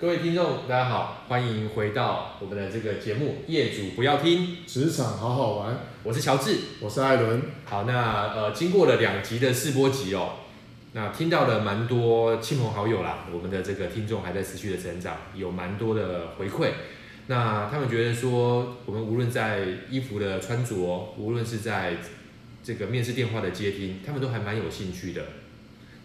各位听众，大家好，欢迎回到我们的这个节目《业主不要听职场好好玩》。我是乔治，我是艾伦。好，那呃，经过了两集的试播集哦，那听到了蛮多亲朋好友啦，我们的这个听众还在持续的成长，有蛮多的回馈。那他们觉得说，我们无论在衣服的穿着，无论是在这个面试电话的接听，他们都还蛮有兴趣的。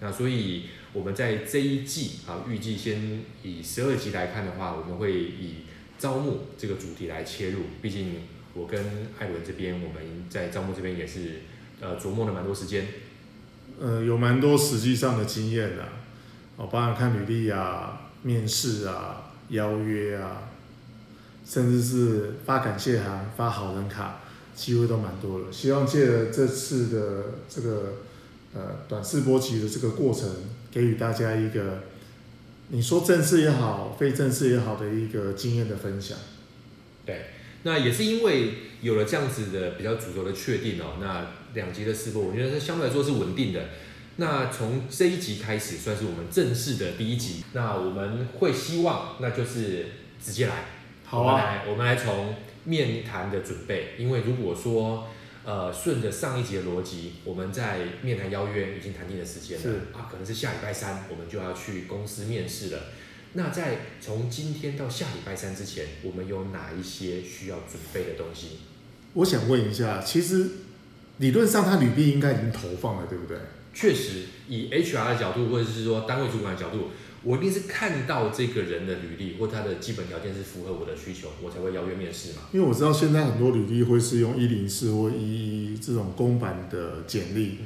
那所以。我们在这一季啊，预计先以十二集来看的话，我们会以招募这个主题来切入。毕竟我跟艾伦这边，我们在招募这边也是呃琢磨了蛮多时间。呃，有蛮多实际上的经验的，哦，包含看履历啊、面试啊、邀约啊，甚至是发感谢函、发好人卡，机会都蛮多的。希望借着这次的这个呃短试播集的这个过程。给予大家一个，你说正式也好，非正式也好的一个经验的分享。对，那也是因为有了这样子的比较主轴的确定哦，那两集的试播，我觉得是相对来说是稳定的。那从这一集开始，算是我们正式的第一集。那我们会希望，那就是直接来，好啊，我们来，我们来从面谈的准备，因为如果说。呃，顺着上一集的逻辑，我们在面谈邀约已经谈定的时间了，是啊，可能是下礼拜三，我们就要去公司面试了。那在从今天到下礼拜三之前，我们有哪一些需要准备的东西？我想问一下，其实理论上他履历应该已经投放了，对不对？确实，以 HR 的角度，或者是说单位主管的角度。我一定是看到这个人的履历或他的基本条件是符合我的需求，我才会邀约面试嘛。因为我知道现在很多履历会是用一零四或一一这种公版的简历，嗯、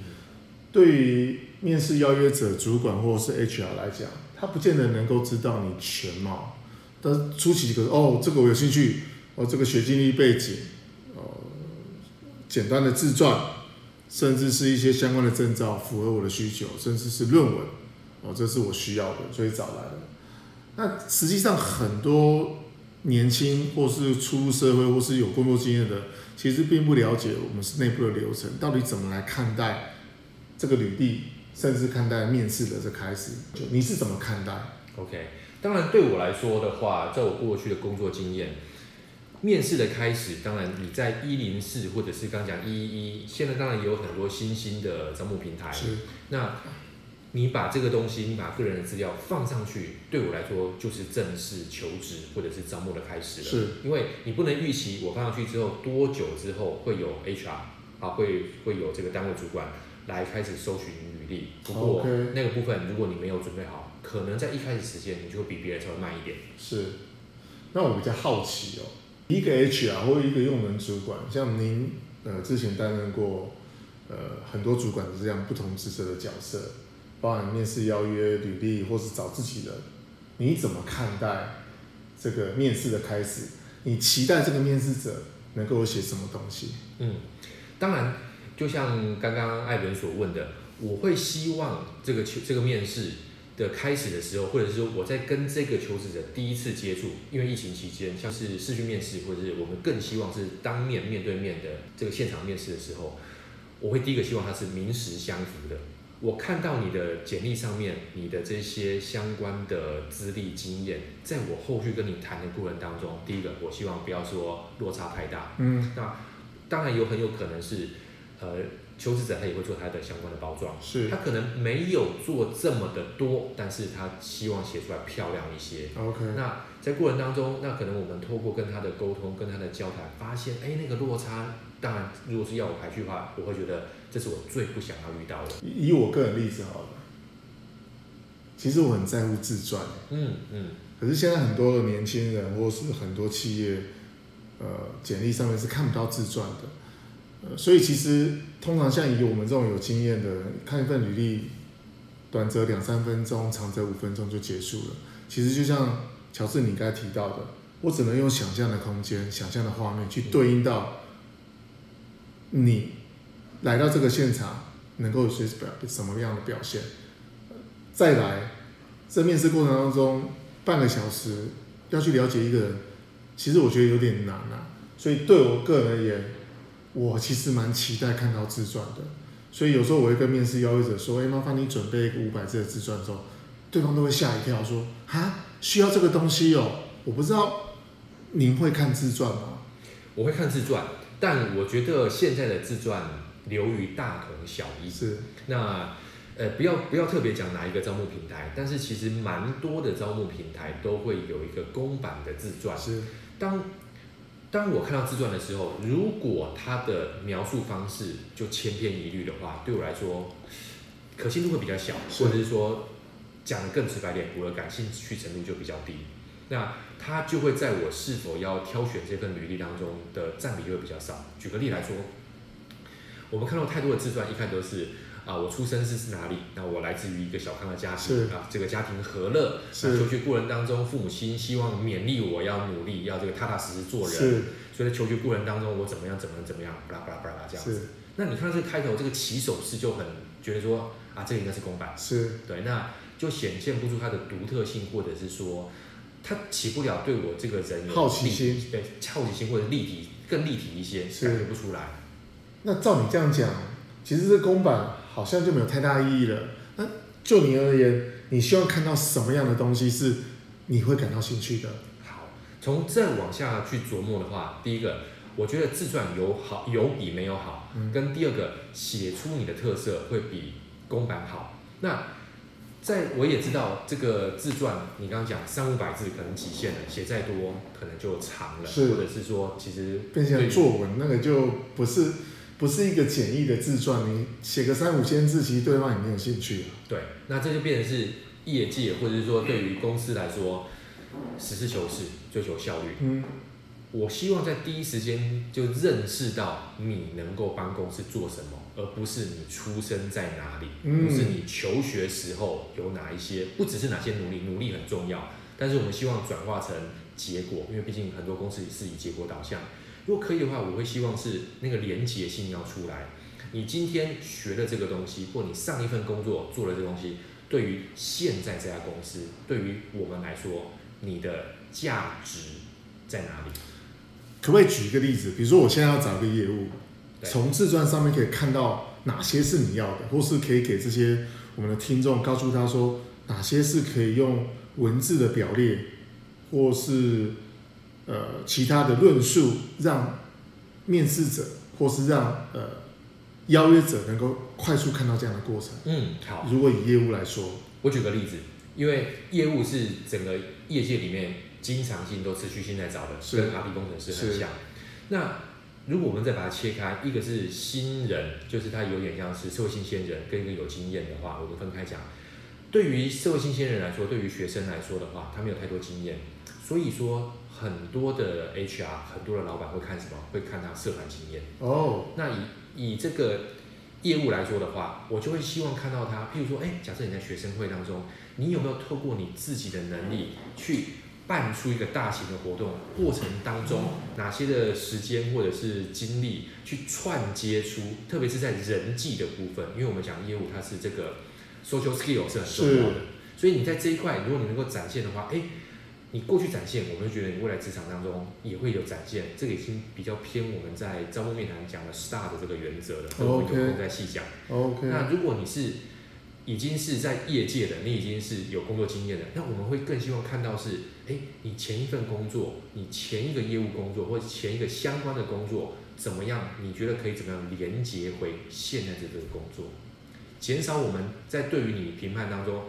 对于面试邀约者、主管或是 HR 来讲，他不见得能够知道你全貌。但是初期可是哦，这个我有兴趣，哦，这个学经历背景，呃，简单的自传，甚至是一些相关的证照符合我的需求，甚至是论文。哦，这是我需要的，所以找来了。那实际上很多年轻或是初入社会或是有工作经验的，其实并不了解我们是内部的流程，到底怎么来看待这个履历，甚至看待面试的这开始，就你是怎么看待？OK，当然对我来说的话，在我过去的工作经验，面试的开始，当然你在一零四或者是刚讲一一一，现在当然也有很多新兴的招募平台，是那。你把这个东西，你把个人的资料放上去，对我来说就是正式求职或者是招募的开始了。是，因为你不能预期我放上去之后多久之后会有 HR 啊，会会有这个单位主管来开始搜寻履历。不过那个部分，如果你没有准备好，可能在一开始时间你就会比别人稍微慢一点。是，那我比较好奇哦，一个 HR 或一个用人主管，像您呃之前担任过呃很多主管的这样不同职责的角色。包含面试邀约、履历，或是找自己人，你怎么看待这个面试的开始？你期待这个面试者能够写什么东西？嗯，当然，就像刚刚艾伦所问的，我会希望这个求这个面试的开始的时候，或者是说我在跟这个求职者第一次接触，因为疫情期间，像是视讯面试，或者是我们更希望是当面面对面的这个现场面试的时候，我会第一个希望他是名实相符的。我看到你的简历上面，你的这些相关的资历经验，在我后续跟你谈的过程当中，第一个，我希望不要说落差太大。嗯，那当然有很有可能是，呃，求职者他也会做他的相关的包装，是他可能没有做这么的多，但是他希望写出来漂亮一些。OK，那在过程当中，那可能我们透过跟他的沟通，跟他的交谈，发现，哎，那个落差，当然如果是要我排序的话，我会觉得。这是我最不想要遇到的。以我个人例子好了，其实我很在乎自传。嗯嗯。可是现在很多的年轻人，或是很多企业，呃，简历上面是看不到自传的。呃，所以其实通常像以我们这种有经验的人，看一份履历，短则两三分钟，长则五分钟就结束了。其实就像乔治你刚才提到的，我只能用想象的空间、想象的画面去对应到你。来到这个现场，能够有些表什么样的表现？再来，在面试过程当中，半个小时要去了解一个人，其实我觉得有点难啊。所以对我个人而言，我其实蛮期待看到自传的。所以有时候我会跟面试邀约者说：“哎，麻烦你准备一个五百字的自传。”之后，对方都会吓一跳，说：“哈，需要这个东西哦，我不知道您会看自传吗？我会看自传，但我觉得现在的自传流于大同小异。是，那呃，不要不要特别讲哪一个招募平台，但是其实蛮多的招募平台都会有一个公版的自传。是，当当我看到自传的时候，如果他的描述方式就千篇一律的话，对我来说可信度会比较小，或者是说讲的更直白点，我的感兴趣程度就比较低。那他就会在我是否要挑选这份履历当中的占比就会比较少。举个例来说，我们看到太多的自传，一看都是啊，我出生是是哪里？那我来自于一个小康的家庭啊，这个家庭和乐。那求学过程当中，父母亲希望勉励我要努力，要这个踏踏实实做人。所以在求学过程当中，我怎么样，怎么怎么样，巴拉巴拉巴拉这样子。那你看这个开头，这个起手式就很觉得说啊，这个应该是公版。是对，那就显现不出它的独特性，或者是说。他起不了对我这个人有好奇心，对好奇心或者立体更立体一些，感觉不出来。那照你这样讲，其实这公版好像就没有太大意义了。那就你而言，你希望看到什么样的东西是你会感到兴趣的？好，从这往下去琢磨的话，第一个，我觉得自传有好有比没有好，嗯、跟第二个写出你的特色会比公版好。那在我也知道这个自传，你刚刚讲三五百字可能极限了，写再多可能就长了，是或者是说其实变成作文，那个就不是不是一个简易的自传，你写个三五千字，其实对方也没有兴趣。对，那这就变成是业界或者是说对于公司来说，实事求是，追求效率。嗯。我希望在第一时间就认识到你能够帮公司做什么，而不是你出生在哪里，不是你求学时候有哪一些，不只是哪些努力，努力很重要，但是我们希望转化成结果，因为毕竟很多公司是以结果导向。如果可以的话，我会希望是那个连结性要出来。你今天学了这个东西，或你上一份工作做了这个东西，对于现在这家公司，对于我们来说，你的价值在哪里？可不可以举一个例子？比如说，我现在要找一个业务，从自传上面可以看到哪些是你要的，或是可以给这些我们的听众告诉他说，哪些是可以用文字的表列，或是呃其他的论述，让面试者或是让呃邀约者能够快速看到这样的过程。嗯，好。如果以业务来说，我举个例子，因为业务是整个业界里面。经常性都持续性在找的，跟 RP 工程师很像。那如果我们再把它切开，一个是新人，就是他有点像是社会新鲜人，跟一个有经验的话，我们分开讲。对于社会新鲜人来说，对于学生来说的话，他没有太多经验，所以说很多的 HR，很多的老板会看什么？会看他社团经验。哦，那以以这个业务来说的话，我就会希望看到他，譬如说，哎，假设你在学生会当中，你有没有透过你自己的能力去办出一个大型的活动过程当中，哪些的时间或者是精力去串接出，特别是在人际的部分，因为我们讲业务它是这个 social skill 是很重要的，所以你在这一块，如果你能够展现的话，哎，你过去展现，我们就觉得你未来职场当中也会有展现，这个已经比较偏我们在招募面谈讲的 STAR 的这个原则了，我们有空再细讲。OK，那如果你是已经是在业界的，你已经是有工作经验的，那我们会更希望看到是，哎，你前一份工作，你前一个业务工作，或者前一个相关的工作怎么样？你觉得可以怎么样连接回现在这个工作，减少我们在对于你评判当中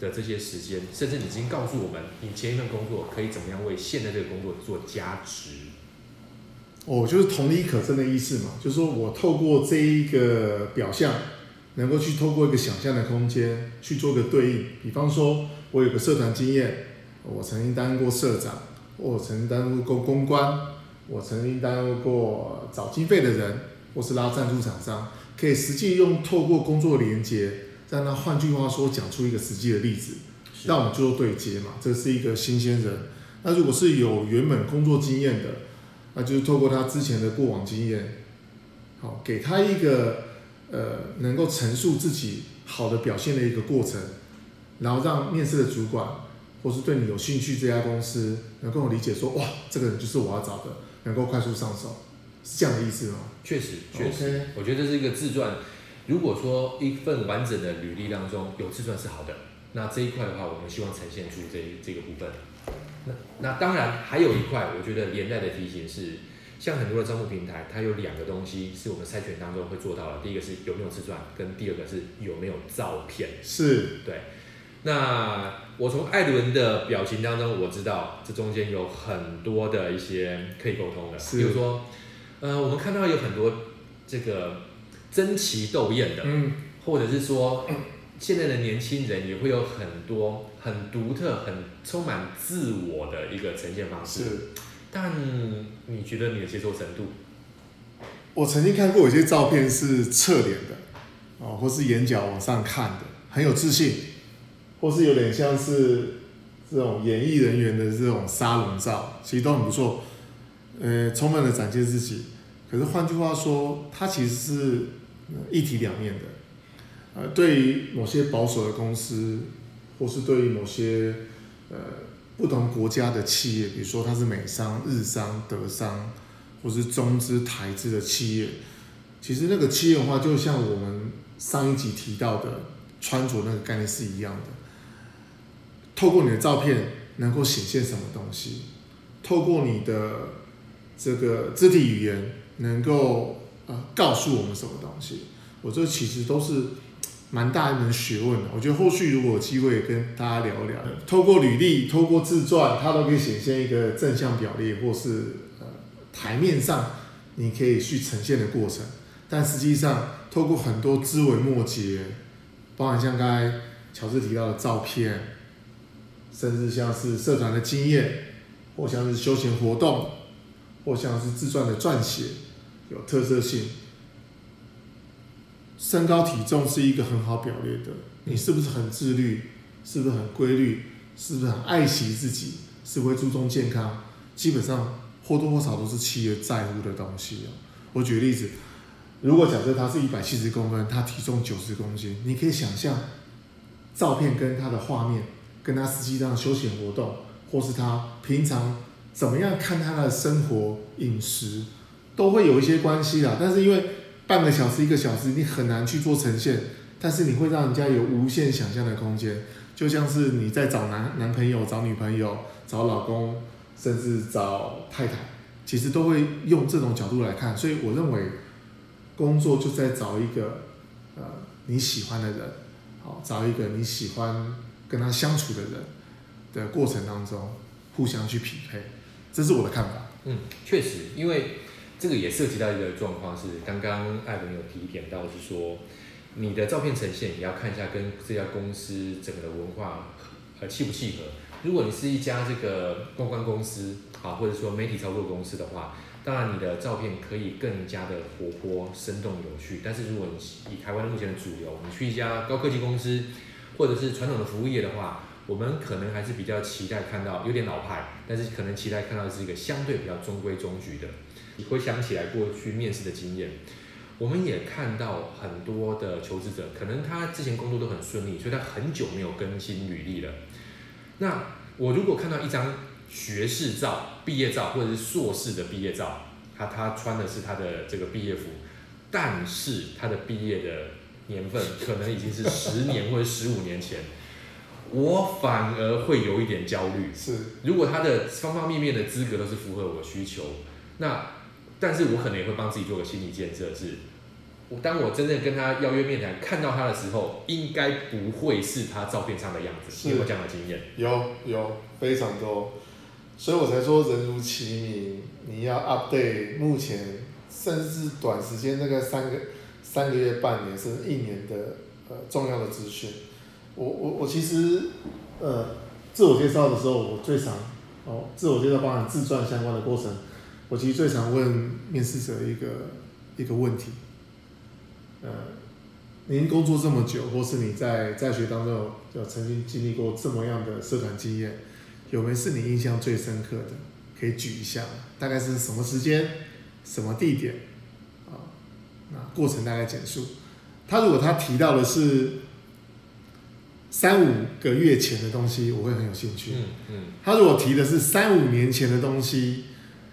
的这些时间，甚至你已经告诉我们，你前一份工作可以怎么样为现在这个工作做加值。哦，就是同理可证的意思嘛，就是说我透过这一个表象。能够去透过一个想象的空间去做个对应，比方说，我有个社团经验，我曾经担任过社长，我曾经担任过公关，我曾经担任过找经费的人，或是拉赞助厂商，可以实际用透过工作连接，让他换句话说讲出一个实际的例子，让我们做对接嘛。这是一个新鲜人。那如果是有原本工作经验的，那就是透过他之前的过往经验，好，给他一个。呃，能够陈述自己好的表现的一个过程，然后让面试的主管或是对你有兴趣这家公司能够理解说，哇，这个人就是我要找的，能够快速上手，是这样的意思吗？确实，确实.我觉得这是一个自传。如果说一份完整的履历当中有自传是好的，那这一块的话，我们希望呈现出这这个部分。那那当然还有一块，我觉得连带的提醒是，像很多的招募平台，它有两个东西是我们筛选当中会做到的。第一个是有没有自传，跟第二个是有没有照片。是对。那我从艾伦的表情当中，我知道这中间有很多的一些可以沟通的，比如说，呃，我们看到有很多这个争奇斗艳的，嗯，或者是说。现在的年轻人也会有很多很独特、很充满自我的一个呈现方式。是，但你觉得你的接受程度？我曾经看过有些照片是侧脸的，哦，或是眼角往上看的，很有自信，或是有点像是这种演艺人员的这种沙龙照，其实都很不错，呃，充分的展现自己。可是换句话说，它其实是一体两面的。呃，对于某些保守的公司，或是对于某些呃不同国家的企业，比如说它是美商、日商、德商，或是中资、台资的企业，其实那个企业文化就像我们上一集提到的穿着那个概念是一样的。透过你的照片能够显现什么东西？透过你的这个肢体语言能够呃告诉我们什么东西？我这其实都是。蛮大一门学问的，我觉得后续如果有机会跟大家聊一聊，透过履历、透过自传，它都可以显现一个正向表列，或是呃台面上你可以去呈现的过程。但实际上，透过很多枝微末节，包含像刚才乔治提到的照片，甚至像是社团的经验，或像是休闲活动，或像是自传的撰写，有特色性。身高体重是一个很好表列的，你是不是很自律？是不是很规律？是不是很爱惜自己？是不是会注重健康？基本上或多或少都是企业在乎的东西。我举个例子，如果假设他是一百七十公分，他体重九十公斤，你可以想象，照片跟他的画面，跟他实际上的休闲活动，或是他平常怎么样看他的生活饮食，都会有一些关系啦。但是因为半个小时、一个小时，你很难去做呈现，但是你会让人家有无限想象的空间，就像是你在找男男朋友、找女朋友、找老公，甚至找太太，其实都会用这种角度来看。所以我认为，工作就在找一个呃你喜欢的人，好，找一个你喜欢跟他相处的人的过程当中，互相去匹配，这是我的看法。嗯，确实，因为。这个也涉及到一个状况，是刚刚艾伦有提点到，是说你的照片呈现也要看一下跟这家公司整个的文化呃契不契合。如果你是一家这个公关公司啊，或者说媒体操作公司的话，当然你的照片可以更加的活泼、生动、有趣。但是如果你以台湾目前的主流，你去一家高科技公司或者是传统的服务业的话，我们可能还是比较期待看到有点老派，但是可能期待看到是一个相对比较中规中矩的。你回想起来过去面试的经验，我们也看到很多的求职者，可能他之前工作都很顺利，所以他很久没有更新履历了。那我如果看到一张学士照、毕业照或者是硕士的毕业照，他他穿的是他的这个毕业服，但是他的毕业的年份可能已经是十年或者十五年前，我反而会有一点焦虑。是，如果他的方方面面的资格都是符合我需求，那。但是我可能也会帮自己做个心理建设，是，我当我真正跟他邀约面谈，看到他的时候，应该不会是他照片上的样子。有没有这样的经验？有有非常多，所以我才说人如其名，你要 update 目前甚至短时间那个三个三个月、半年甚至一年的呃重要的资讯。我我我其实呃自我介绍的时候，我最常哦自我介绍包含自传相关的过程。我其实最常问面试者一个一个问题，呃，您工作这么久，或是你在在学当中有曾经经历过这么样的社团经验，有没有是你印象最深刻的？可以举一下，大概是什么时间、什么地点？啊，那过程大概简述。他如果他提到的是三五个月前的东西，我会很有兴趣。嗯嗯。他如果提的是三五年前的东西。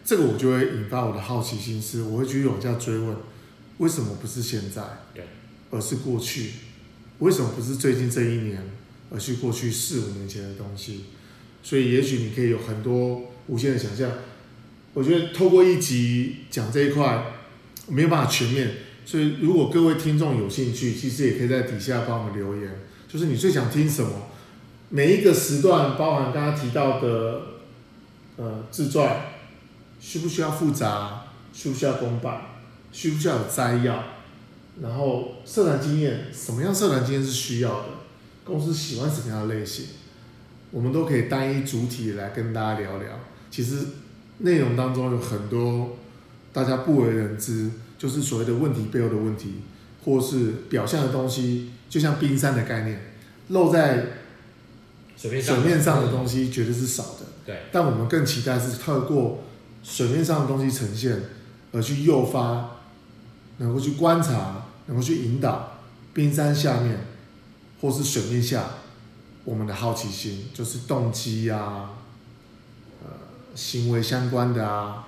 这个我就会引发我的好奇心，是我会继续往下追问，为什么不是现在，而是过去？为什么不是最近这一年，而是过去四五年前的东西。所以也许你可以有很多无限的想象。我觉得透过一集讲这一块没有办法全面，所以如果各位听众有兴趣，其实也可以在底下帮我们留言，就是你最想听什么？每一个时段，包含刚刚提到的，呃，自传，需不需要复杂？需不需要公版？需不需要有摘要？然后社团经验，什么样社团经验是需要的？公司喜欢什么样的类型？我们都可以单一主体来跟大家聊聊。其实内容当中有很多大家不为人知，就是所谓的问题背后的问题，或是表象的东西，就像冰山的概念，露在。水面上的东西绝对是少的，对。但我们更期待是透过水面上的东西呈现，而去诱发，能够去观察，能够去引导冰山下面，或是水面下，我们的好奇心，就是动机啊，呃，行为相关的啊，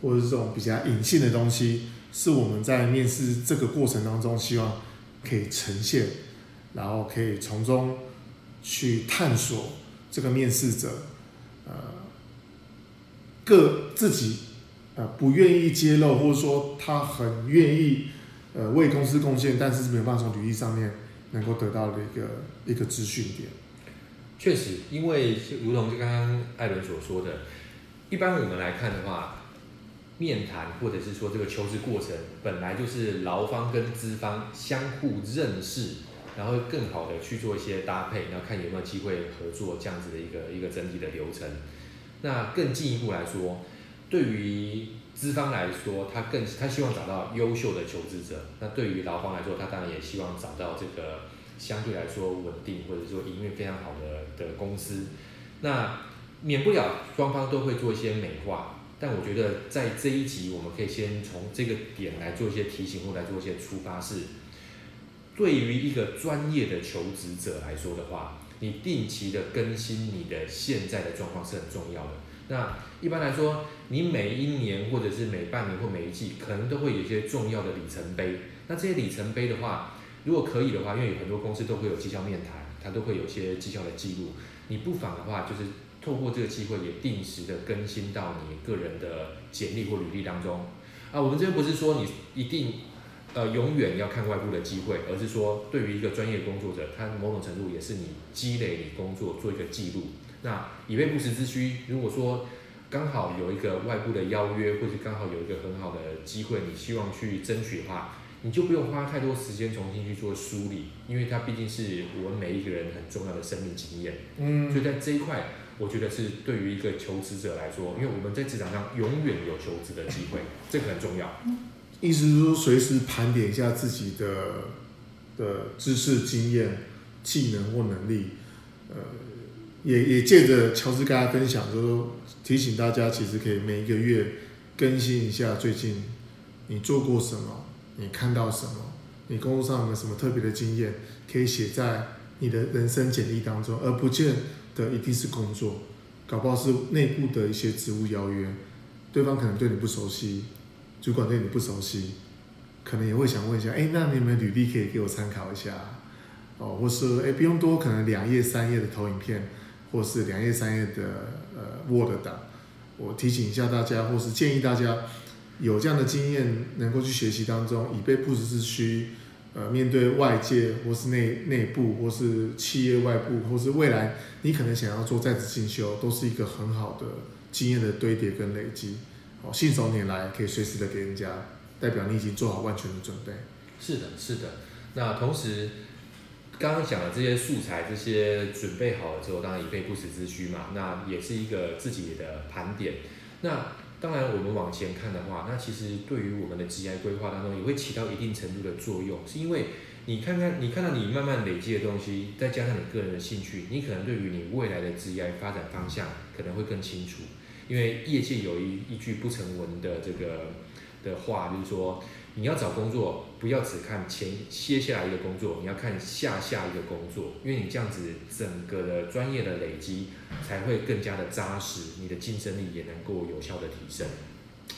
或者是这种比较隐性的东西，是我们在面试这个过程当中希望可以呈现，然后可以从中。去探索这个面试者，呃，各自己呃不愿意揭露，或者说他很愿意呃为公司贡献，但是没办法从履历上面能够得到的一个一个资讯点。确实，因为如同就刚刚艾伦所说的，一般我们来看的话，面谈或者是说这个求职过程，本来就是劳方跟资方相互认识。然后更好的去做一些搭配，然后看有没有机会合作这样子的一个一个整体的流程。那更进一步来说，对于资方来说，他更他希望找到优秀的求职者；那对于劳方来说，他当然也希望找到这个相对来说稳定或者说营运非常好的的公司。那免不了双方都会做一些美化，但我觉得在这一集，我们可以先从这个点来做一些提醒或来做一些出发式。对于一个专业的求职者来说的话，你定期的更新你的现在的状况是很重要的。那一般来说，你每一年或者是每半年或每一季，可能都会有一些重要的里程碑。那这些里程碑的话，如果可以的话，因为有很多公司都会有绩效面谈，它都会有一些绩效的记录。你不妨的话，就是透过这个机会，也定时的更新到你个人的简历或履历当中。啊，我们这边不是说你一定。呃，永远要看外部的机会，而是说，对于一个专业工作者，他某种程度也是你积累你工作做一个记录。那以备不时之需，如果说刚好有一个外部的邀约，或者刚好有一个很好的机会，你希望去争取的话，你就不用花太多时间重新去做梳理，因为它毕竟是我们每一个人很重要的生命经验。嗯，所以在这一块，我觉得是对于一个求职者来说，因为我们在职场上永远有求职的机会，这个很重要。意思是说，随时盘点一下自己的的知识、经验、技能或能力，呃，也也借着乔治跟大家分享，就是说提醒大家，其实可以每一个月更新一下最近你做过什么，你看到什么，你工作上有没有什么特别的经验，可以写在你的人生简历当中，而不见得一定是工作，搞不好是内部的一些职务邀约，对方可能对你不熟悉。主管对你不熟悉，可能也会想问一下，哎，那你们履历可以给我参考一下，哦，或是哎不用多，可能两页三页的投影片，或是两页三页的呃 Word 档，我提醒一下大家，或是建议大家有这样的经验，能够去学习当中，以备不时之需，呃，面对外界或是内内部或是企业外部，或是未来你可能想要做在职进修，都是一个很好的经验的堆叠跟累积。哦，信手拈来，可以随时的给人家，代表你已经做好万全的准备。是的，是的。那同时，刚刚讲的这些素材，这些准备好了之后，当然以备不时之需嘛。那也是一个自己的盘点。那当然，我们往前看的话，那其实对于我们的职业规划当中，也会起到一定程度的作用。是因为你看看，你看到你慢慢累积的东西，再加上你个人的兴趣，你可能对于你未来的职业发展方向可能会更清楚。因为业界有一一句不成文的这个的话，就是说你要找工作，不要只看前接下来一个工作，你要看下下一个工作，因为你这样子整个的专业的累积才会更加的扎实，你的竞争力也能够有效的提升。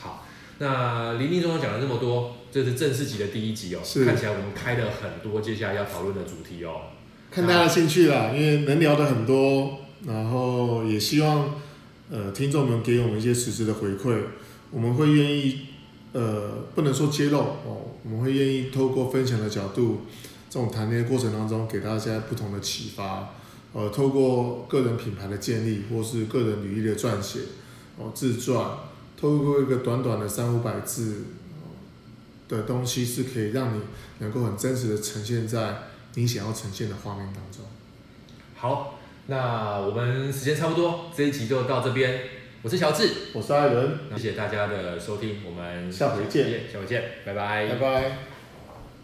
好，那林林总总讲了这么多，这是正式集的第一集哦，看起来我们开了很多接下来要讨论的主题哦。看大家的兴趣啦，因为能聊的很多，然后也希望呃听众们给我们一些实质的回馈，我们会愿意呃不能说揭露哦，我们会愿意透过分享的角度，这种谈恋爱过程当中给大家不同的启发，呃，透过个人品牌的建立或是个人履历的撰写哦自传，透过一个短短的三五百字。的东西是可以让你能够很真实的呈现在你想要呈现的画面当中。好，那我们时间差不多，这一集就到这边。我是乔治，我是艾伦，谢谢大家的收听，我们下回见，下回见，拜拜，拜拜。